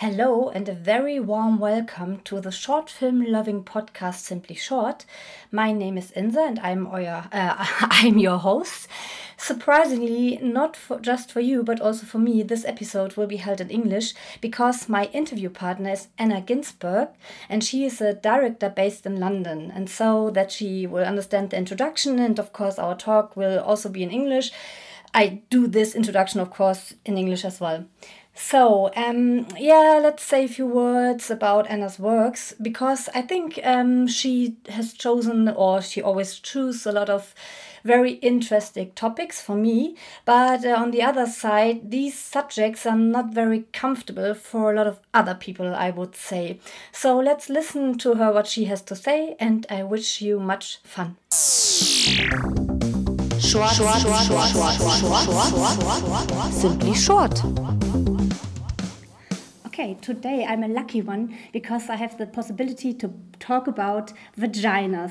Hello, and a very warm welcome to the short film loving podcast Simply Short. My name is Inza, and I'm your, uh, I'm your host. Surprisingly, not for, just for you, but also for me, this episode will be held in English because my interview partner is Anna Ginsburg, and she is a director based in London. And so that she will understand the introduction, and of course, our talk will also be in English. I do this introduction, of course, in English as well. So, um, yeah, let's say a few words about Anna's works because I think um, she has chosen, or she always chooses, a lot of very interesting topics for me. But uh, on the other side, these subjects are not very comfortable for a lot of other people, I would say. So let's listen to her what she has to say, and I wish you much fun. Short, short, short, short, short, short, short, short, simply short. Okay, today I'm a lucky one because I have the possibility to talk about vaginas.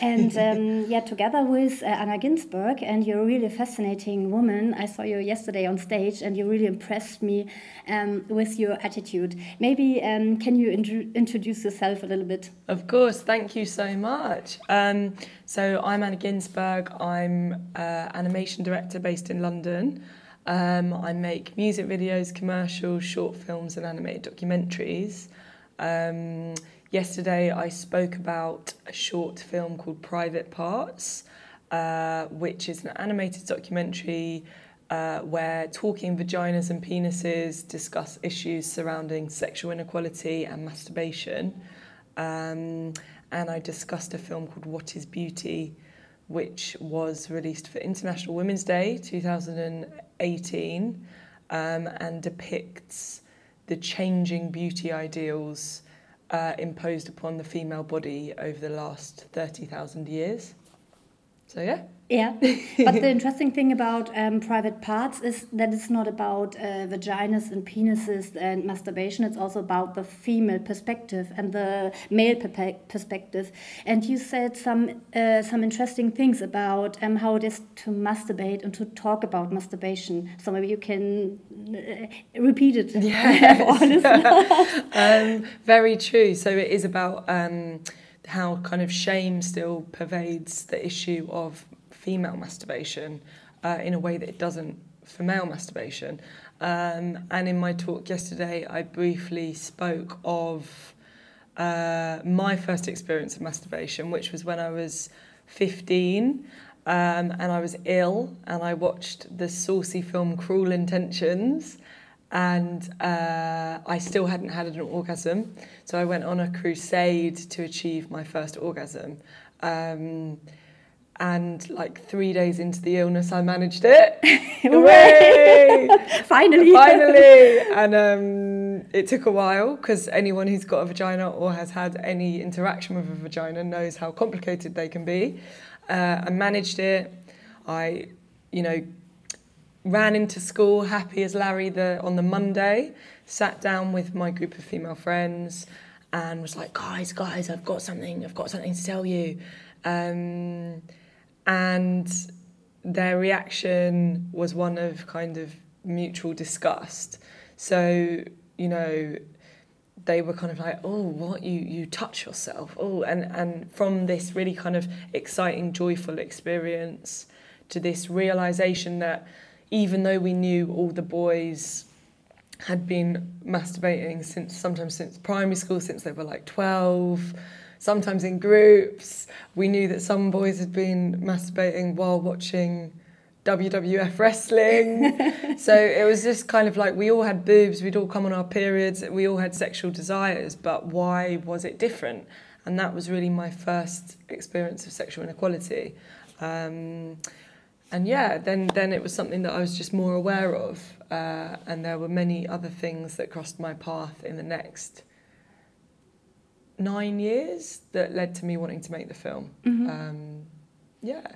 And um, yeah, together with uh, Anna Ginsburg, and you're a really fascinating woman. I saw you yesterday on stage, and you really impressed me um, with your attitude. Maybe um, can you int introduce yourself a little bit? Of course, thank you so much. Um, so I'm Anna Ginsburg. I'm uh, animation director based in London. Um, I make music videos, commercials, short films, and animated documentaries. Um, yesterday, I spoke about a short film called Private Parts, uh, which is an animated documentary uh, where talking vaginas and penises discuss issues surrounding sexual inequality and masturbation. Um, and I discussed a film called What is Beauty? which was released for International Women's Day 2018 um, and depicts the changing beauty ideals uh, imposed upon the female body over the last 30,000 years. So, yeah. Yeah, but the interesting thing about um, private parts is that it's not about uh, vaginas and penises and masturbation. It's also about the female perspective and the male perspective. And you said some uh, some interesting things about um, how it is to masturbate and to talk about masturbation. So maybe you can uh, repeat it. Yes. um, very true. So it is about um, how kind of shame still pervades the issue of female masturbation uh, in a way that it doesn't for male masturbation. Um, and in my talk yesterday, I briefly spoke of uh, my first experience of masturbation, which was when I was 15 um, and I was ill and I watched the saucy film Cruel Intentions and uh, I still hadn't had an orgasm. So I went on a crusade to achieve my first orgasm. Um, and like three days into the illness, I managed it. Finally! Finally! And um, it took a while because anyone who's got a vagina or has had any interaction with a vagina knows how complicated they can be. Uh, I managed it. I, you know, ran into school happy as Larry the on the Monday, sat down with my group of female friends, and was like, guys, guys, I've got something. I've got something to tell you. Um, and their reaction was one of kind of mutual disgust. So, you know, they were kind of like, oh, what you you touch yourself, oh, and and from this really kind of exciting, joyful experience to this realization that even though we knew all the boys had been masturbating since sometimes since primary school, since they were like twelve sometimes in groups. We knew that some boys had been masturbating while watching WWF wrestling. so it was just kind of like we all had boobs, we'd all come on our periods, we all had sexual desires, but why was it different? And that was really my first experience of sexual inequality. Um, and yeah, then then it was something that I was just more aware of, uh, and there were many other things that crossed my path in the next nine years that led to me wanting to make the film. Mm-hmm. Um, yeah.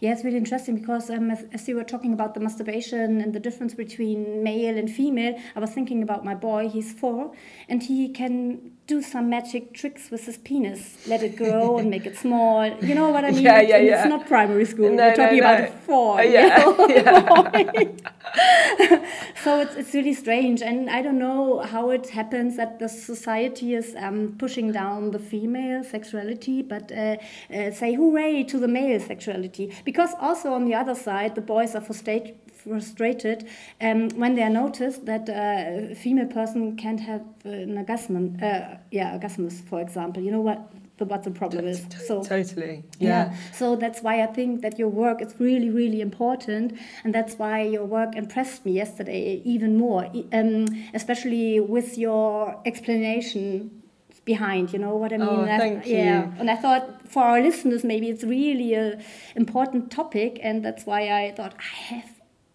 Yeah, it's really interesting because um, as, as, you were talking about the masturbation and the difference between male and female, I was thinking about my boy. He's four, and he can do some magic tricks with his penis, let it grow and make it small. You know what I mean? Yeah, yeah, and yeah. It's not primary school. No, We're talking no, no. about four. Uh, yeah, yeah. so it's, it's really strange. And i don't know how it happens that the society is um, pushing down the female sexuality but uh, uh, say hooray to the male sexuality. Because also on the other side the boys are frustrated frustrated um, when they are noticed that uh, a female person can't have an orgasm, uh, yeah, orgasmus, for example. You know what? The, what the problem is. So totally, yeah. yeah. So that's why I think that your work is really, really important, and that's why your work impressed me yesterday even more, um, especially with your explanation behind you know what i mean oh, thank yeah and i thought for our listeners maybe it's really a important topic and that's why i thought i have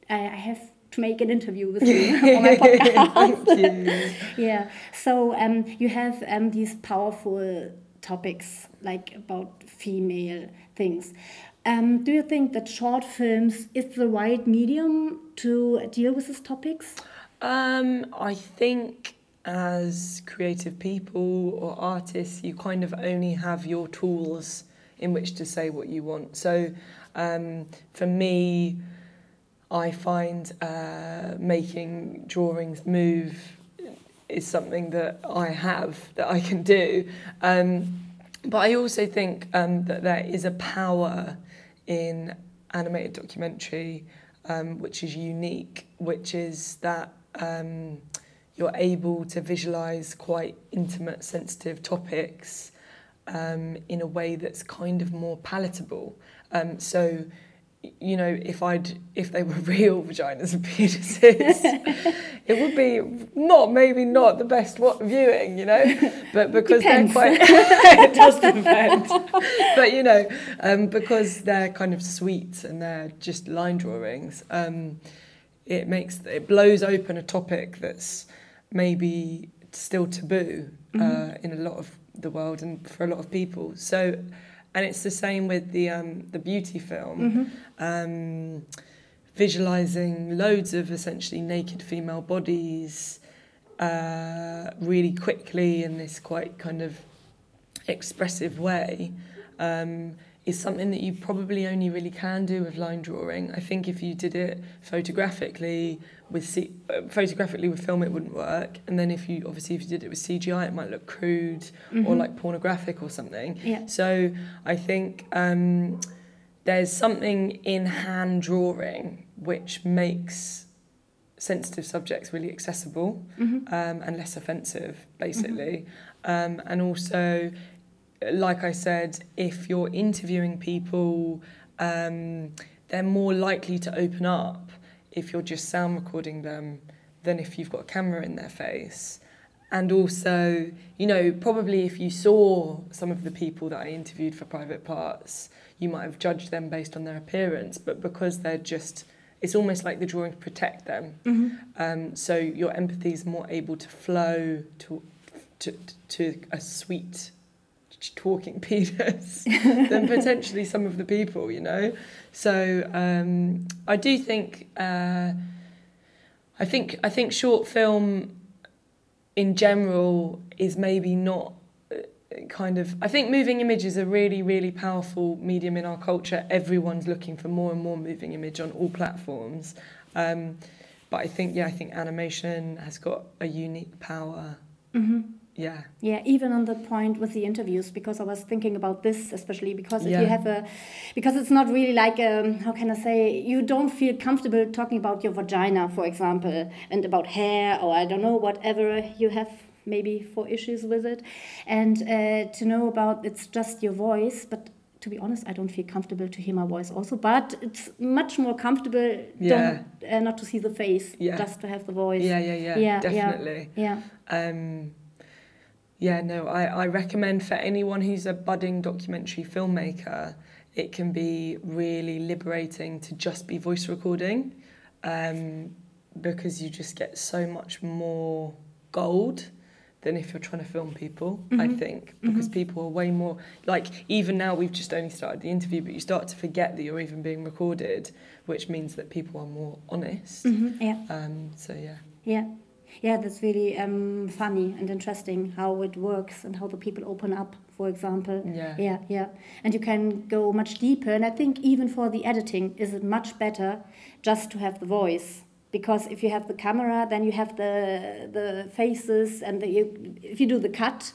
I have to make an interview with you for my podcast. yeah. So um, you have um, these powerful topics like about female things. Um, do you think that short films is the right medium to deal with these topics? Um, I think as creative people or artists, you kind of only have your tools in which to say what you want. So um, for me, I find uh, making drawings move is something that I have that I can do. Um, but I also think um, that there is a power in animated documentary um, which is unique, which is that um, you're able to visualize quite intimate, sensitive topics um, in a way that's kind of more palatable. Um, so you know, if I'd if they were real vaginas and penises, it would be not maybe not the best what viewing, you know, but because Depends. they're quite it does depend, but you know, um, because they're kind of sweet and they're just line drawings, um, it makes it blows open a topic that's maybe still taboo uh, mm-hmm. in a lot of the world and for a lot of people. So And it's the same with the um, the beauty film. Mm-hmm. Um, visualizing loads of essentially naked female bodies uh, really quickly in this quite kind of expressive way. Um, is something that you probably only really can do with line drawing. I think if you did it photographically with C- uh, photographically with film, it wouldn't work. And then if you obviously if you did it with CGI, it might look crude mm-hmm. or like pornographic or something. Yeah. So I think um, there's something in hand drawing which makes sensitive subjects really accessible mm-hmm. um, and less offensive, basically. Mm-hmm. Um, and also like I said, if you're interviewing people, um, they're more likely to open up if you're just sound recording them than if you've got a camera in their face. And also, you know, probably if you saw some of the people that I interviewed for private parts, you might have judged them based on their appearance, but because they're just, it's almost like the drawings protect them. Mm-hmm. Um, so your empathy is more able to flow to, to, to a sweet talking penis than potentially some of the people, you know. So um, I do think uh, I think I think short film in general is maybe not uh, kind of I think moving image is a really really powerful medium in our culture. Everyone's looking for more and more moving image on all platforms. Um, but I think yeah, I think animation has got a unique power. Mm-hmm yeah yeah even on the point with the interviews because i was thinking about this especially because if yeah. you have a because it's not really like um, how can i say you don't feel comfortable talking about your vagina for example and about hair or i don't know whatever you have maybe for issues with it and uh, to know about it's just your voice but to be honest, I don't feel comfortable to hear my voice also, but it's much more comfortable yeah. uh, not to see the face, yeah. just to have the voice. Yeah, yeah, yeah, yeah definitely. Yeah. yeah. Um, yeah, no, I, I recommend for anyone who's a budding documentary filmmaker, it can be really liberating to just be voice recording um, because you just get so much more gold than if you're trying to film people, mm-hmm. I think, because mm-hmm. people are way more like even now we've just only started the interview, but you start to forget that you're even being recorded, which means that people are more honest. Mm-hmm. Yeah. Um, so yeah. Yeah yeah, that's really um, funny and interesting how it works and how the people open up, for example. Yeah. Yeah, yeah. And you can go much deeper. And I think even for the editing, is it much better just to have the voice because if you have the camera, then you have the the faces, and the, you, if you do the cut,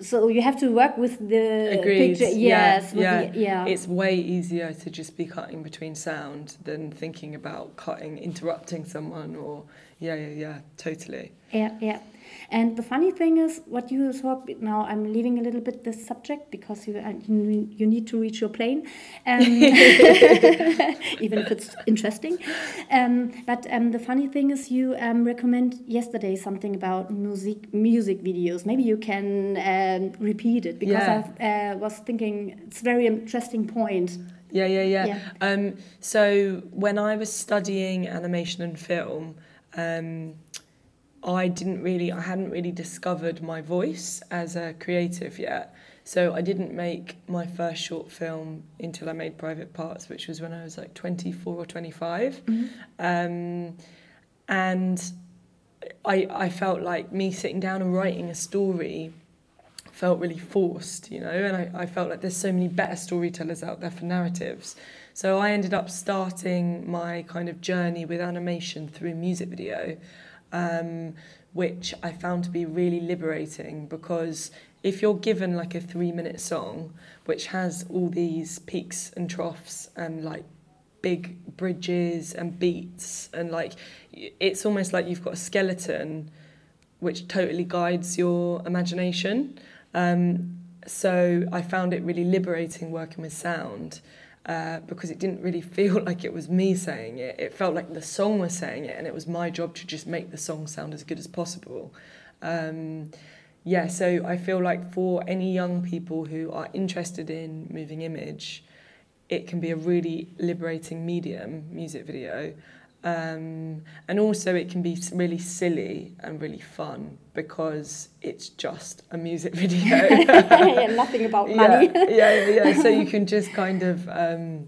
so you have to work with the Agreed. picture. Yeah, Yes, with yeah. The, yeah. It's way easier to just be cutting between sound than thinking about cutting, interrupting someone, or yeah, yeah, yeah, totally. Yeah, yeah. And the funny thing is, what you talk now, I'm leaving a little bit this subject because you uh, you, need to reach your plane, um, even if it's interesting. Um, but um, the funny thing is, you um, recommend yesterday something about music music videos. Maybe you can um, repeat it because Yeah. I uh, was thinking it's a very interesting point. Yeah, yeah, yeah. Yeah. Um, so when I was studying animation and film, um, I didn't really, I hadn't really discovered my voice as a creative yet. So I didn't make my first short film until I made Private Parts, which was when I was like 24 or 25. Um, and I, I felt like me sitting down and writing a story felt really forced, you know, and I, I felt like there's so many better storytellers out there for narratives. So I ended up starting my kind of journey with animation through music video, um, which I found to be really liberating because if you're given like a three minute song, which has all these peaks and troughs and like big bridges and beats and like it's almost like you've got a skeleton which totally guides your imagination. Um, so I found it really liberating working with sound uh, because it didn't really feel like it was me saying it. It felt like the song was saying it, and it was my job to just make the song sound as good as possible. Um, yeah, so I feel like for any young people who are interested in moving image, it can be a really liberating medium, music video. Um, and also, it can be really silly and really fun because it's just a music video. yeah, nothing about money. Yeah, yeah, yeah. So you can just kind of um,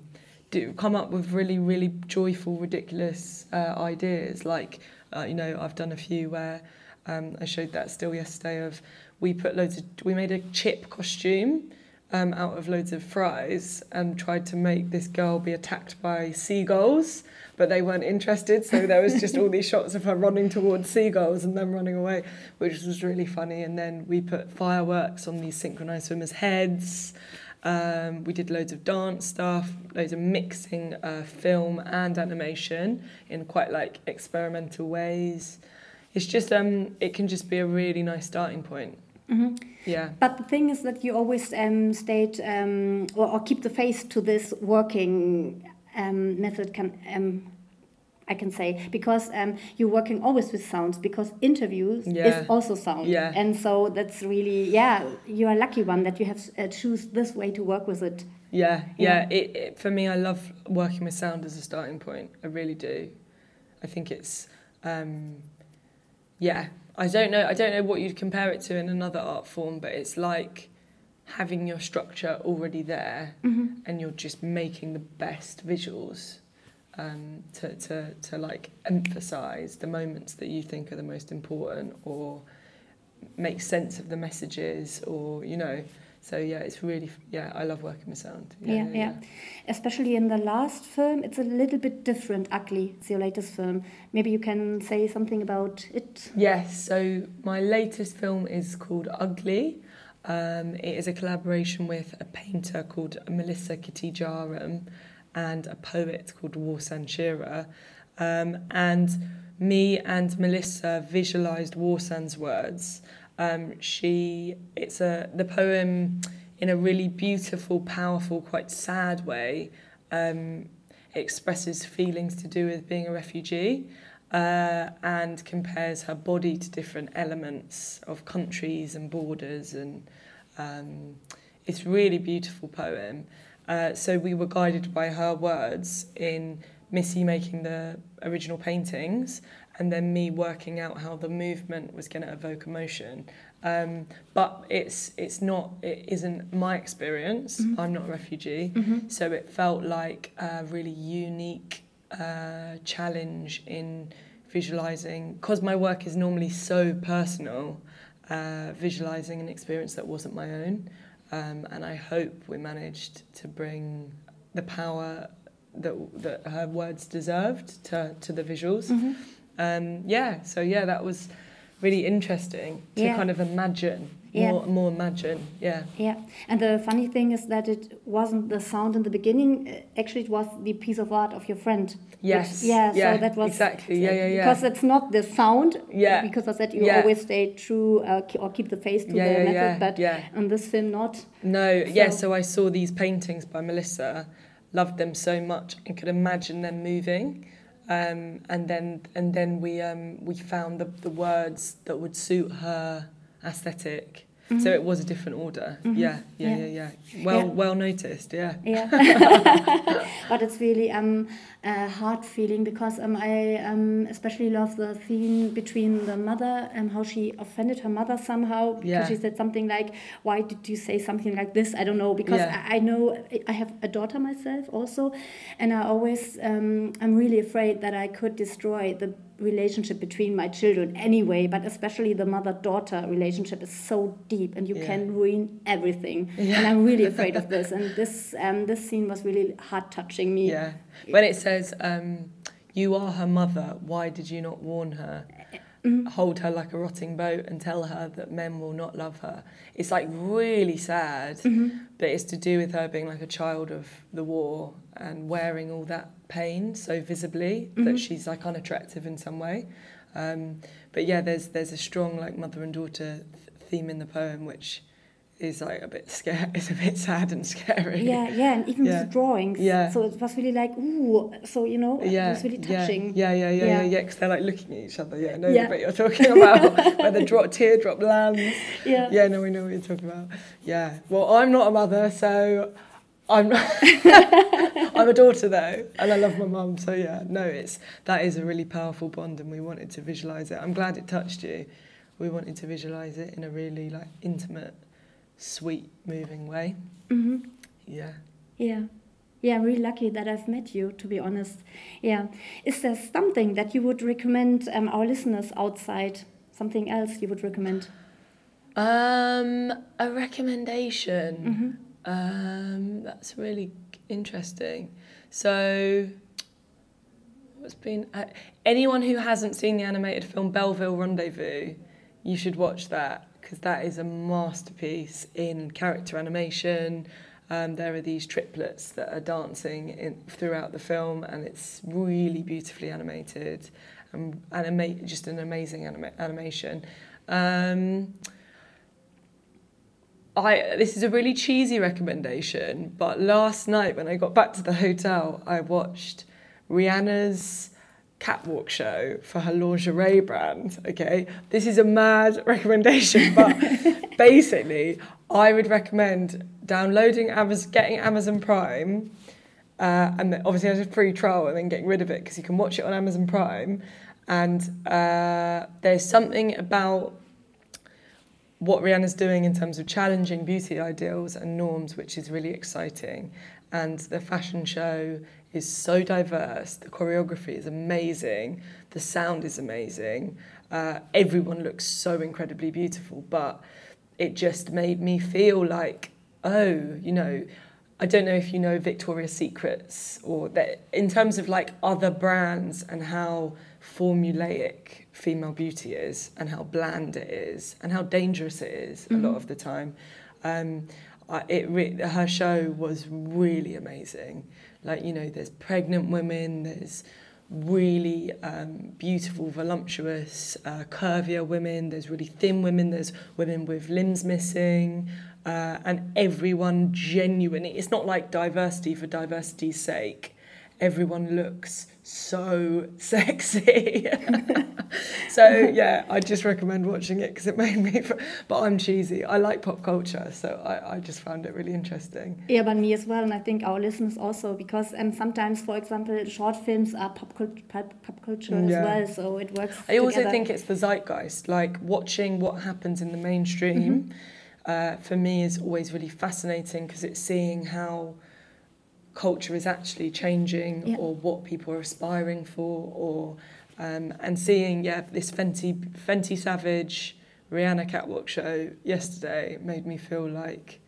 do come up with really, really joyful, ridiculous uh, ideas. Like, uh, you know, I've done a few where um, I showed that still yesterday. Of we put loads of we made a chip costume. Um, out of loads of fries and tried to make this girl be attacked by seagulls, but they weren't interested. So there was just all these shots of her running towards seagulls and them running away, which was really funny. And then we put fireworks on these synchronized swimmers' heads. Um, we did loads of dance stuff, loads of mixing uh, film and animation in quite like experimental ways. It's just um, it can just be a really nice starting point. Mhm. Yeah. But the thing is that you always um, state um, or, or keep the face to this working um, method. Can um, I can say because um, you're working always with sounds because interviews Yeah. is also sound. Yeah. And so that's really yeah you are a lucky one that you have uh, choose this way to work with it. Yeah, yeah. It, it, for me, I love working with sound as a starting point. I really do. I think it's, um, yeah. I don't know. I don't know what you'd compare it to in another art form, but it's like having your structure already there, and you're just making the best visuals um, to to to like emphasize the moments that you think are the most important, or make sense of the messages, or you know. So yeah, it's really yeah. I love working with sound. Yeah, yeah. Especially in the last film, it's a little bit different. Ugly, it's your latest film. Maybe you can say something about it. Yes, so my latest film is called Ugly. Um, it is a collaboration with a painter called Melissa Kitijaram and a poet called Warsan Shearer. Um, and me and Melissa visualized Warsan's words. Um, she, it's a, the poem in a really beautiful, powerful, quite sad way um, expresses feelings to do with being a refugee. Uh, and compares her body to different elements of countries and borders and um, it's really beautiful poem. Uh, so we were guided by her words in Missy making the original paintings and then me working out how the movement was going to evoke emotion. Um, but it's it's not it isn't my experience. I'm not a refugee, so it felt like a really unique uh, challenge in visualizing because my work is normally so personal. Uh, visualizing an experience that wasn't my own, um, and I hope we managed to bring the power that that her words deserved to to the visuals. Mhm. Um, yeah, so yeah, that was really interesting to Yeah. kind of imagine Yeah. more more imagine. Yeah. Yeah, and the funny thing is that it wasn't the sound in the beginning. uh, Actually, it was the piece of art of your friend. which- Yes. yeah, Yeah, So that was exactly. Yeah, yeah, yeah. Because it's not the sound. Yeah. Because of that, you Yeah. always stay true uh, or keep the face to Yeah, the yeah, method. yeah, But yeah. on this film, not. No, yeah, So- so I saw these paintings by Melissa, loved them so much and could imagine them moving. Um, and then and then we um, we found the, the words that would suit her aesthetic. So it was a different order. Mhm. Yeah, yeah, Yeah. yeah, yeah, Well Yeah. well noticed, yeah. Yeah, but it's really um a hard feeling because um I um especially love the scene between the mother and how she offended her mother somehow because Yeah. she said something like, "Why did you say something like this?" I don't know because Yeah. I, I know I have a daughter myself also, and I always um I'm really afraid that I could destroy the relationship between my children anyway but especially the mother daughter relationship is so deep and you Yeah. can ruin everything and i'm really afraid of this and this um, this scene was really heart touching me Yeah. When it says, um, you are her mother, why did you not warn her? Mm-hmm. Hold her like a rotting boat and tell her that men will not love her. It's like really sad, Mm-hmm. but it's to do with her being like a child of the war and wearing all that pain so visibly Mhm. that she's like unattractive in some way. Um, but yeah, there's there's a strong like mother and daughter th- theme in the poem, which is like a bit scary. It's a bit sad and scary. yeah yeah and even Yeah. the drawings Yeah. so it was really like ooh so you know yeah. it was really touching Yeah, yeah, yeah, yeah, Yeah. yeah, yeah. Because they're like looking at each other. Yeah, I know Yeah. bit you're talking about where the drop teardrop lands. yeah Yeah, no, we know what you're talking about. Yeah. Well, I'm not a mother, so I'm not I'm a daughter though, and I love my mum. So yeah, no, it's that is a really powerful bond, and we wanted to visualize it. I'm glad it touched you. We wanted to visualize it in a really like intimate, sweet, moving way. hmm Yeah. yeah yeah i'm really lucky that i've met you to be honest yeah is there something that you would recommend um, our listeners outside something else you would recommend Um, a recommendation. hmm Um, that's really interesting. So, what's been uh, anyone who hasn't seen the animated film Belleville Rendezvous, you should watch that because that is a masterpiece in character animation. Um, there are these triplets that are dancing in, throughout the film, and it's really beautifully animated, and just an amazing anima- animation. Um, I this is a really cheesy recommendation, but last night when I got back to the hotel, I watched Rihanna's catwalk show for her lingerie brand. Okay, this is a mad recommendation, but basically, I would recommend downloading Amazon, getting Amazon Prime, uh, and obviously there's a free trial, and then getting rid of it because you can watch it on Amazon Prime. And uh, there's something about what Rihanna's doing in terms of challenging beauty ideals and norms, which is really exciting. And the fashion show is so diverse. The choreography is amazing. The sound is amazing. Uh, everyone looks so incredibly beautiful, but it just made me feel like, oh, you know, I don't know if you know Victoria's Secrets or that in terms of like other brands and how formulaic female beauty is and how bland it is and how dangerous it is a lot of the time. Um, I, it re- her show was really amazing. Like you know, there's pregnant women, there's really um, beautiful, voluptuous, uh, curvier women. There's really thin women. There's women with limbs missing, uh, and everyone genuinely. It's not like diversity for diversity's sake. Everyone looks so sexy. so yeah, I just recommend watching it because it made me. Fr- but I'm cheesy. I like pop culture, so I, I just found it really interesting. Yeah, but me as well, and I think our listeners also, because um, sometimes, for example, short films are pop, cult- pop, pop culture Yeah. as well, so it works. I also together. think it's the zeitgeist, like watching what happens in the mainstream. Uh, for me, is always really fascinating because it's seeing how culture is actually changing, Yeah. or what people are aspiring for, or um, and seeing yeah this Fenty Fenty Savage Rihanna catwalk show yesterday made me feel like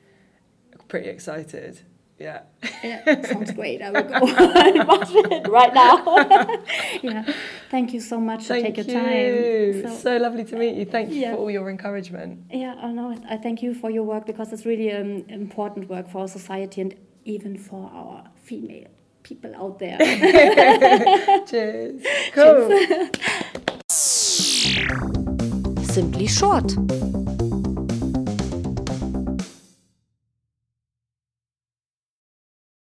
pretty excited. Yeah. Yeah, sounds great. I will go and watch it right now. yeah. Thank you so much Thank for taking you. your time. So, so lovely to meet you. Thank you Yeah. for all your encouragement. Yeah, I know. I thank you for your work because it's really um, important work for our society and even for our female people out there. Cheers. Cool. Simply Short.